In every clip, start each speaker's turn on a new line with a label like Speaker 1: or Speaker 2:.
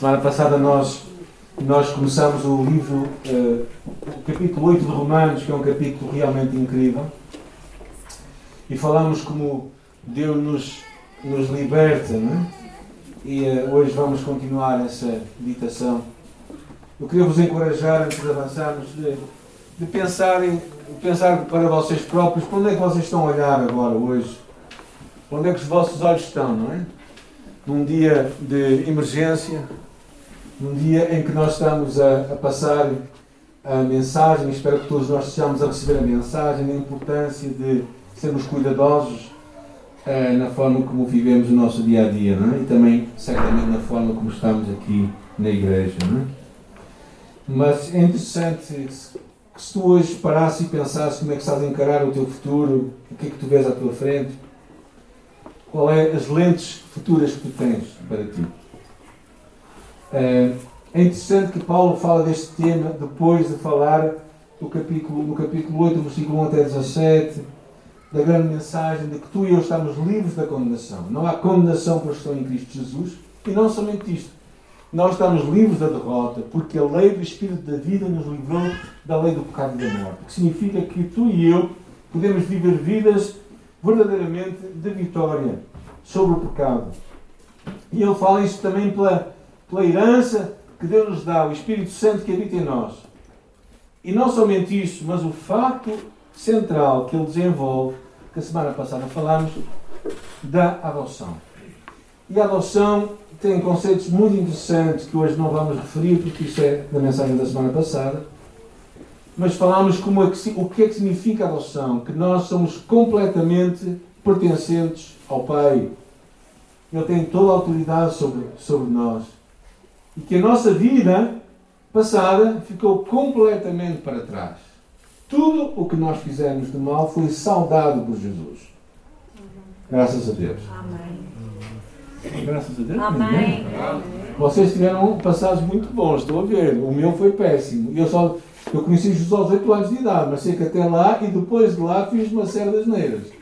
Speaker 1: Semana passada nós, nós começamos o livro, uh, o capítulo 8 de Romanos, que é um capítulo realmente incrível. E falamos como Deus nos, nos liberta, não é? E uh, hoje vamos continuar essa meditação. Eu queria vos encorajar, antes de avançarmos, de, de pensarem, pensar para vocês próprios, para onde é que vocês estão a olhar agora, hoje? Onde é que os vossos olhos estão, não é? Num dia de emergência, num dia em que nós estamos a, a passar a mensagem, espero que todos nós estejamos a receber a mensagem, a importância de sermos cuidadosos uh, na forma como vivemos o nosso dia a dia, é? E também, certamente, na forma como estamos aqui na igreja, é? Mas é interessante que se tu hoje parasses e pensasses como é que estás a encarar o teu futuro, o que é que tu vês à tua frente, qual é as lentes futuras que tu tens para ti. É interessante que Paulo fala deste tema depois de falar do capítulo, no capítulo 8, versículo 1 até 17, da grande mensagem de que tu e eu estamos livres da condenação. Não há condenação para os que estão em Cristo Jesus. E não somente isto. Nós estamos livres da derrota, porque a lei do Espírito da vida nos livrou da lei do pecado e da morte. O que significa que tu e eu podemos viver vidas verdadeiramente de vitória sobre o pecado. E ele fala isso também pela pela herança que Deus nos dá, o Espírito Santo que habita em nós. E não somente isso, mas o facto central que ele desenvolve, que a semana passada falámos, da adoção. E a adoção tem conceitos muito interessantes que hoje não vamos referir, porque isso é da mensagem da semana passada. Mas falámos como é que, o que é que significa adoção, que nós somos completamente pertencentes ao Pai. Ele tem toda a autoridade sobre, sobre nós e que a nossa vida passada ficou completamente para trás. Tudo o que nós fizemos de mal foi saudado por Jesus. Graças a Deus. Amém. Graças a Deus. Amém. Vocês tiveram passados muito bons, estou a ver. O meu foi péssimo. Eu só eu conheci Jesus aos 8 anos de idade, mas sei que até lá e depois de lá fiz uma série de neiras.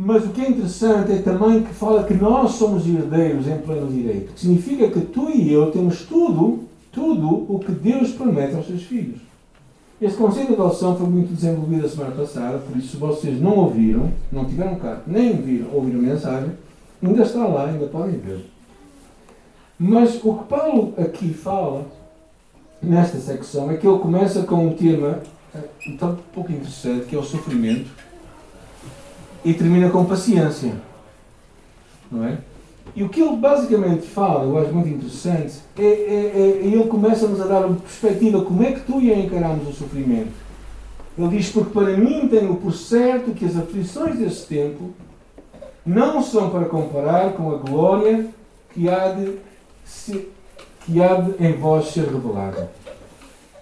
Speaker 1: Mas o que é interessante é também que fala que nós somos herdeiros em pleno direito. Que significa que tu e eu temos tudo, tudo o que Deus promete aos seus filhos. Este conceito de adoção foi muito desenvolvido a semana passada, por isso, se vocês não ouviram, não tiveram cá, nem viram, ouviram a mensagem, ainda está lá, ainda podem ver. Mas o que Paulo aqui fala, nesta secção, é que ele começa com um tema eh, um pouco interessante, que é o sofrimento e termina com paciência. Não é? E o que ele basicamente fala, eu acho muito interessante, é, é, é, é ele começa-nos a dar uma perspectiva como é que tu e eu encaramos o sofrimento. Ele diz, porque para mim tenho por certo que as aflições desse tempo não são para comparar com a glória que há de, se, que há de em vós ser revelada.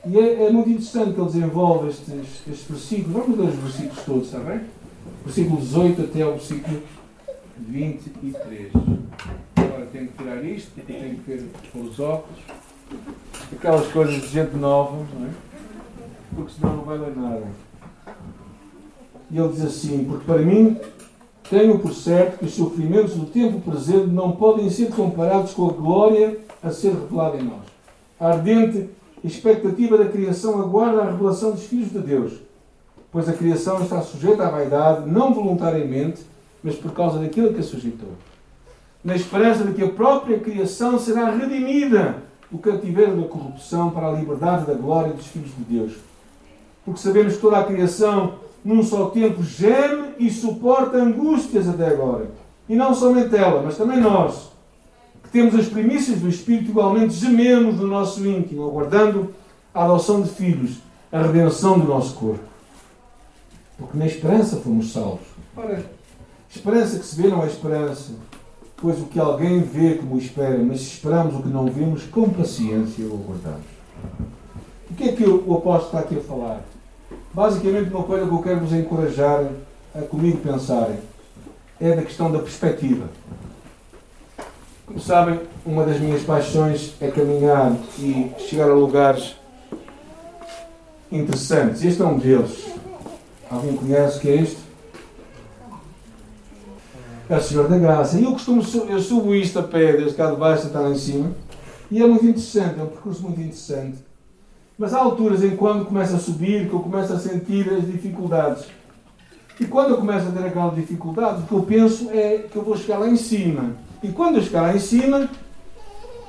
Speaker 1: E é, é, muito interessante que ele desenvolve estes, estes versículos. Vamos ler os versículos todos, está bem? Versículo 18 até ao versículo 23. Agora tenho que tirar isto, tenho que pôr os óculos, aquelas coisas de gente nova, não é? Porque senão não vai ler nada. E ele diz assim: Porque para mim tenho por certo que os sofrimentos do tempo presente não podem ser comparados com a glória a ser revelada em nós. A ardente expectativa da criação aguarda a revelação dos filhos de Deus pois a criação está sujeita à vaidade, não voluntariamente, mas por causa daquilo que a sujeitou. Na esperança de que a própria criação será redimida do cativeiro da corrupção para a liberdade da glória dos filhos de Deus. Porque sabemos que toda a criação, num só tempo, geme e suporta angústias até agora. E não somente ela, mas também nós, que temos as primícias do Espírito, igualmente gememos no nosso íntimo, aguardando a adoção de filhos, a redenção do nosso corpo. Porque na esperança fomos salvos. Ora, esperança que se vê não é esperança, pois o que alguém vê como espera, mas se esperamos o que não vemos, com paciência o aguardamos. O que é que o apóstolo está aqui a falar? Basicamente, uma coisa que eu quero vos encorajar a comigo pensarem é da questão da perspectiva. Como sabem, uma das minhas paixões é caminhar e chegar a lugares interessantes. Este é um deles. Alguém conhece o que é isto? é o Senhor da Graça. E eu costumo, eu subo isto a pé, desde cá de baixo até lá em cima, e é muito interessante, é um percurso muito interessante. Mas há alturas em quando começa a subir que eu começo a sentir as dificuldades. E quando eu começo a ter aquela dificuldade, o que eu penso é que eu vou chegar lá em cima. E quando eu chegar lá em cima,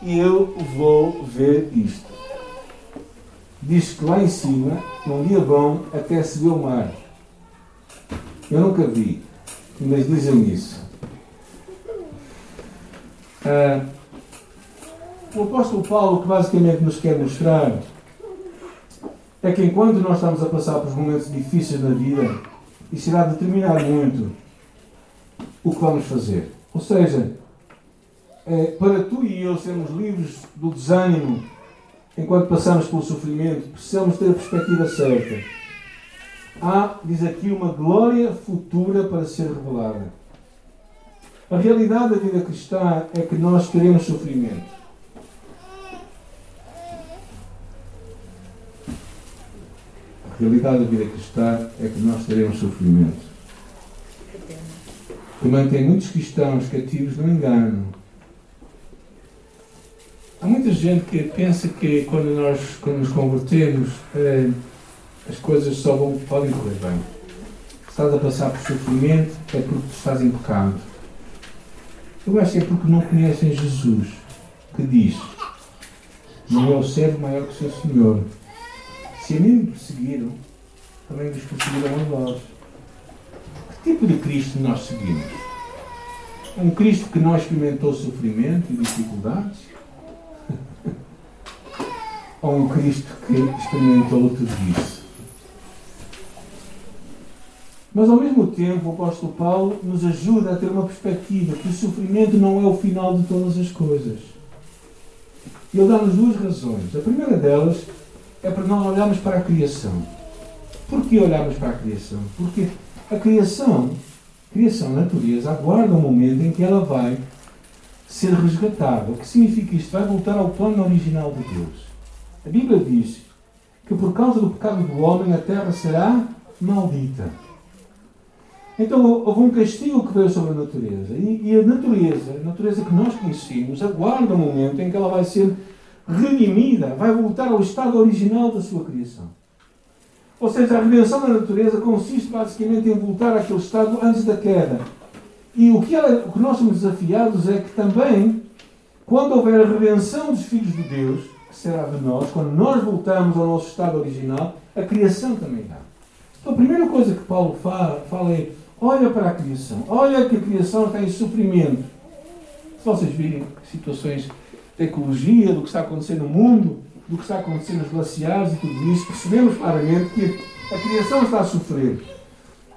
Speaker 1: eu vou ver isto. Diz que lá em cima, num dia bom, até se vê o mar. Eu nunca vi, mas dizem isso. Ah, o apóstolo Paulo, que basicamente nos quer mostrar, é que enquanto nós estamos a passar por momentos difíceis na vida, isso irá determinar muito o que vamos fazer. Ou seja, é, para tu e eu sermos livres do desânimo enquanto passamos pelo sofrimento, precisamos ter a perspectiva certa. Há, diz aqui, uma glória futura para ser revelada. A realidade da vida cristã é que nós teremos sofrimento. A realidade da vida cristã é que nós teremos sofrimento. Que mantém muitos cristãos cativos no engano. Há muita gente que pensa que quando nós quando nos convertemos eh, as coisas só vão, podem correr bem. Estás a passar por sofrimento é porque estás em pecado. Eu acho que é porque não conhecem Jesus, que diz: Não é o servo maior que o seu Senhor. Se a mim me perseguiram, também vos perseguiram a vós. Que tipo de Cristo nós seguimos? Um Cristo que não experimentou sofrimento e dificuldades? Ou um Cristo que experimentou tudo isso? Mas ao mesmo tempo, o apóstolo Paulo nos ajuda a ter uma perspectiva que o sofrimento não é o final de todas as coisas. Ele dá-nos duas razões. A primeira delas é para nós olharmos para a criação. Por que olharmos para a criação? Porque a criação, a criação, a natureza, aguarda o momento em que ela vai ser resgatada. O que significa isto? Vai voltar ao plano original de Deus. A Bíblia diz que por causa do pecado do homem a terra será maldita. Então houve um castigo que veio sobre a natureza. E, e, a natureza, a natureza que nós conhecemos, aguarda o momento em que ela vai ser redimida, vai voltar ao estado original da sua criação. Ou seja, a redenção da natureza consiste basicamente em voltar àquele estado antes da queda. E o que, ela, o que nós somos desafiados é que também, quando houver a redenção dos filhos de Deus, que será de nós, quando nós voltamos ao nosso estado original, a criação também dá. Então, a primeira coisa que Paulo fala, fala é: olha para a criação, olha que a criação está em sofrimento. Se vocês virem situações da ecologia, do que está acontecendo no mundo, do que está acontecendo nos glaciares e tudo isso, percebemos claramente que a criação está a sofrer.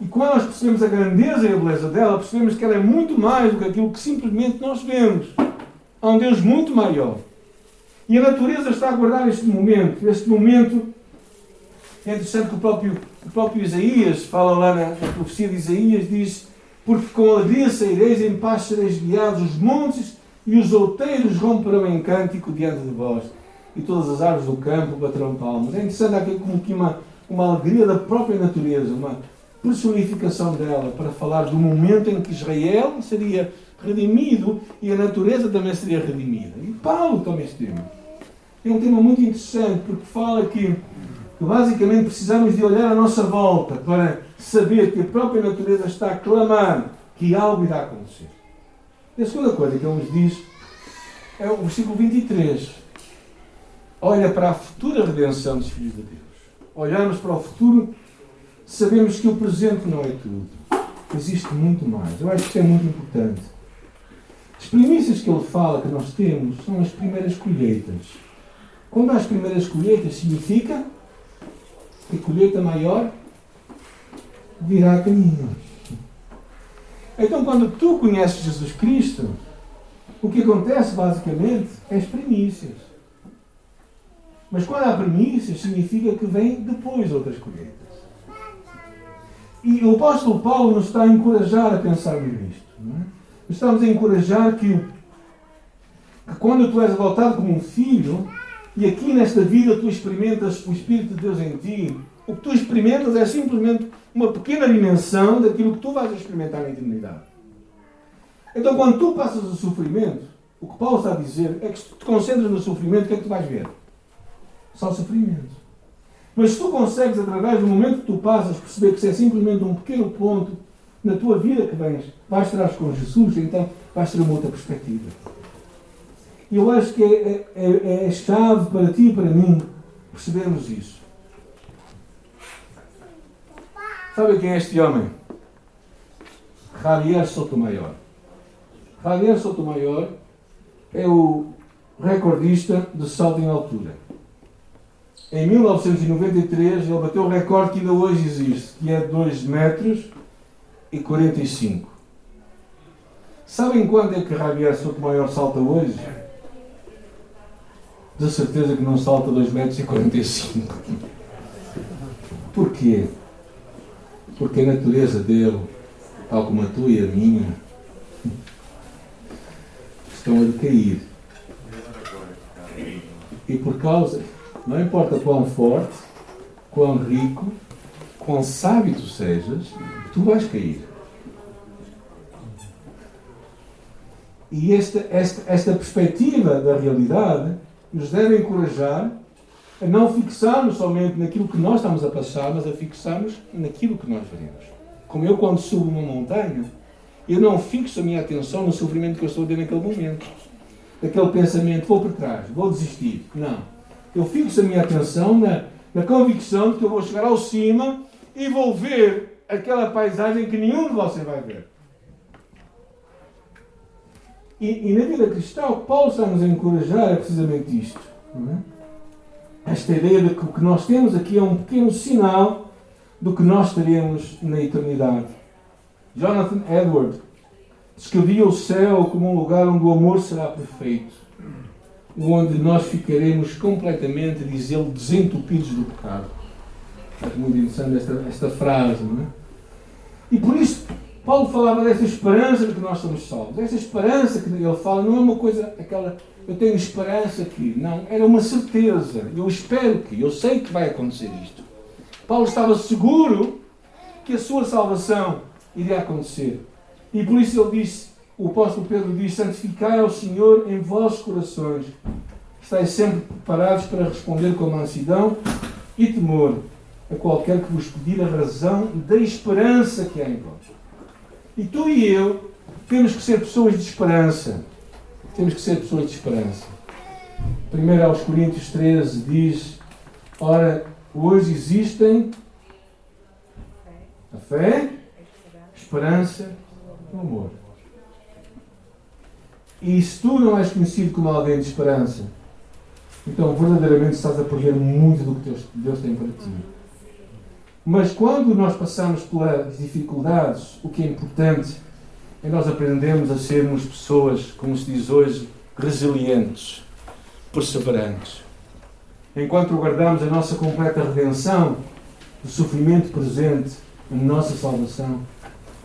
Speaker 1: E quando nós percebemos a grandeza e a beleza dela, percebemos que ela é muito mais do que aquilo que simplesmente nós vemos. Há um Deus muito maior. E a natureza está a guardar este momento. Este momento é interessante que o próprio, o próprio Isaías fala lá na, na profecia de Isaías, diz porque com alegria saireis, em paz sereis guiados, os montes e os outeiros romperão em cântico diante de vós, e todas as árvores do campo baterão palmas. É interessante aqui como que uma, uma alegria da própria natureza, uma personificação dela, para falar do momento em que Israel seria redimido e a natureza também seria redimida. E Paulo este tema. É um tema muito interessante, porque fala que, que basicamente precisamos de olhar à nossa volta para saber que a própria natureza está a clamar que algo irá acontecer. E a segunda coisa que ele nos diz é o versículo 23. Olha para a futura redenção dos filhos de Deus. Olhamos para o futuro, sabemos que o presente não é tudo. Existe muito mais. Eu acho que isso é muito importante. As primícias que ele fala que nós temos são as primeiras colheitas. Quando há as primeiras colheitas, significa a colheita maior virá caminho. Então, quando tu conheces Jesus Cristo, o que acontece basicamente é as primícias. Mas quando há primícias, significa que vem depois outras colheitas. E o apóstolo Paulo nos está a encorajar a pensar nisto. É? Estamos a encorajar que, que quando tu és adotado como um filho, e aqui nesta vida tu experimentas o Espírito de Deus em ti, o que tu experimentas é simplesmente uma pequena dimensão daquilo que tu vais experimentar na eternidade. Então, quando tu passas o sofrimento, o que Paulo está a dizer é que se tu te concentras no sofrimento, o que é que tu vais ver? Só sofrimento. Mas se tu consegues, através do momento que tu passas, perceber que isso é simplesmente um pequeno ponto na tua vida que vens, vais estar com Jesus, então vais ter uma outra perspectiva. E eu acho que é, é, é, é chave para ti e para mim percebermos isso. Sabe quem é este homem? Javier Sotomayor. Javier Sotomayor é o recordista de salto em altura. Em 1993 ele bateu o recorde que ainda hoje existe, que é 2 metros e 45. Sabem quando é que Javier Sotomayor salta hoje? De certeza que não salta 2 metros 45. Porquê? Porque a natureza dele, tal como a tua e a minha, estão a decair. E por causa, não importa quão forte, quão rico, quão sábio tu sejas, tu vais cair. E esta, esta, esta perspectiva da realidade nos deve encorajar a não fixarmos somente naquilo que nós estamos a passar, mas a fixarmos naquilo que nós veremos. Como eu, quando subo uma montanha, eu não fixo a minha atenção no sofrimento que eu estou a ter naquele momento. Daquele pensamento, vou para trás, vou desistir. Não. Eu fixo a minha atenção na, na convicção de que eu vou chegar ao cima e vou ver aquela paisagem que nenhum de vocês vai ver. E, e na vida cristã, o que Paulo está nos a encorajar é precisamente isto. É? Esta ideia de que o que nós temos aqui é um pequeno sinal do que nós teremos na eternidade. Jonathan Edward descrevia o céu como um lugar onde o amor será perfeito, onde nós ficaremos completamente, diz ele, desentupidos do pecado. É muito interessante esta, esta frase, não é? E por isso, Paulo falava dessa esperança de que nós somos salvos. Essa esperança que ele fala não é uma coisa, aquela, eu tenho esperança que, não, era uma certeza. Eu espero que, eu sei que vai acontecer isto. Paulo estava seguro que a sua salvação iria acontecer. E por isso ele disse, o apóstolo Pedro diz: Santificai ao Senhor em vossos corações. Estais sempre preparados para responder com mansidão e temor a qualquer que vos pedir a razão da esperança que há em vós. E tu e eu temos que ser pessoas de esperança. Temos que ser pessoas de esperança. Primeiro aos Coríntios 13 diz: Ora, hoje existem a fé, esperança e o amor. E se tu não és conhecido como alguém de esperança, então verdadeiramente estás a perder muito do que Deus tem para ti. Mas quando nós passamos pelas dificuldades, o que é importante é nós aprendermos a sermos pessoas, como se diz hoje, resilientes, perseverantes. Enquanto guardamos a nossa completa redenção, o sofrimento presente, a nossa salvação,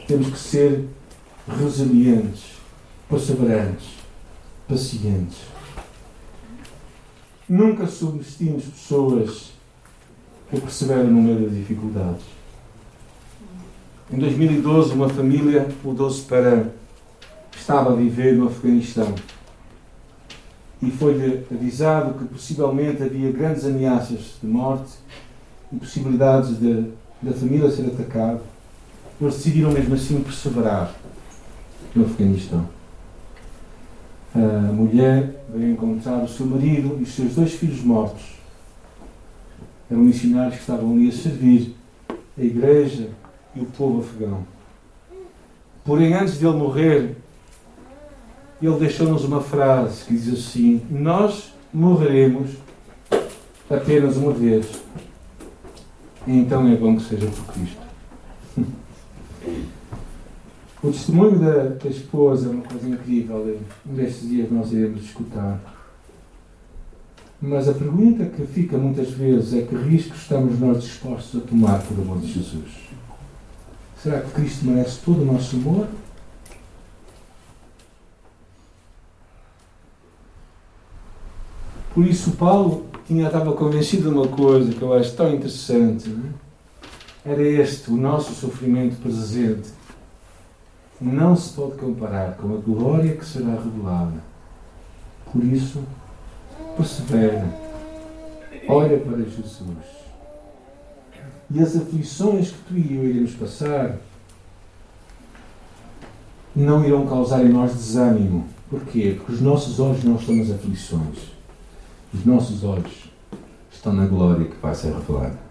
Speaker 1: temos que ser resilientes, perseverantes, pacientes. Nunca subestimos pessoas que perseveram no meio das dificuldades. Em 2012, uma família mudou-se para. estava a viver no Afeganistão. E foi-lhe avisado que possivelmente havia grandes ameaças de morte e possibilidades de, da família ser atacada. Eles decidiram mesmo assim perseverar no Afeganistão. A mulher veio encontrar o seu marido e os seus dois filhos mortos. Eram missionários que estavam ali a servir a igreja e o povo afegão. Porém, antes de ele morrer, ele deixou-nos uma frase que diz assim: Nós morreremos apenas uma vez. E então é bom que seja por Cristo. O testemunho da, da esposa é uma coisa incrível. Destes dias nós iremos escutar. Mas a pergunta que fica muitas vezes é que riscos estamos nós dispostos a tomar por amor de Jesus? Será que Cristo merece todo o nosso amor? Por isso Paulo tinha, estava convencido de uma coisa que eu acho tão interessante. É? Era este, o nosso sofrimento presente não se pode comparar com a glória que será revelada. Por isso, persevera, olha para Jesus. E as aflições que tu e eu iremos passar não irão causar em nós desânimo. Porquê? Porque os nossos olhos não estão nas aflições. Os nossos olhos estão na glória que vai ser revelada.